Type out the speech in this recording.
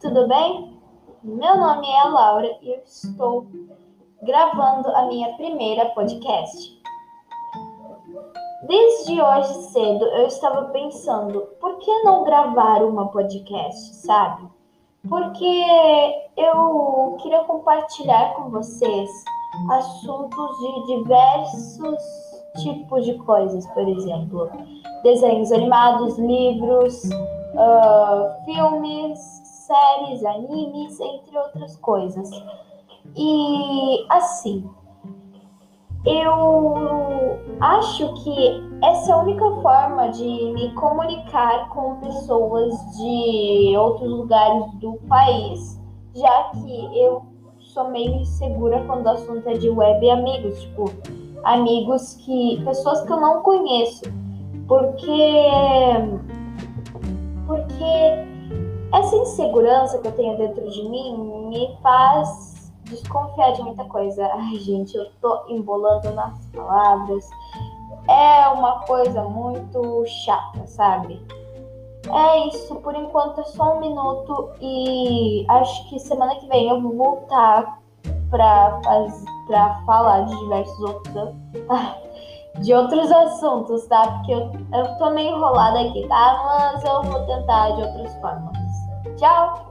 tudo bem? Meu nome é Laura e eu estou gravando a minha primeira podcast. Desde hoje cedo eu estava pensando, por que não gravar uma podcast, sabe? Porque eu queria compartilhar com vocês assuntos de diversos tipos de coisas, por exemplo, desenhos animados, livros, uh, filmes, séries, animes, entre outras coisas. E assim, eu acho que essa é a única forma de me comunicar com pessoas de outros lugares do país, já que eu sou meio insegura quando o assunto é de web amigos, tipo, amigos que. pessoas que eu não conheço. Porque. Porque essa insegurança que eu tenho dentro de mim me faz desconfiar de muita coisa. Ai, gente, eu tô embolando nas palavras. É uma coisa muito chata, sabe? É isso, por enquanto é só um minuto e acho que semana que vem eu vou voltar pra, pra falar de diversos outros de outros assuntos, tá? Porque eu, eu tô meio enrolada aqui, tá? Mas eu vou tentar de outras formas. Tchau!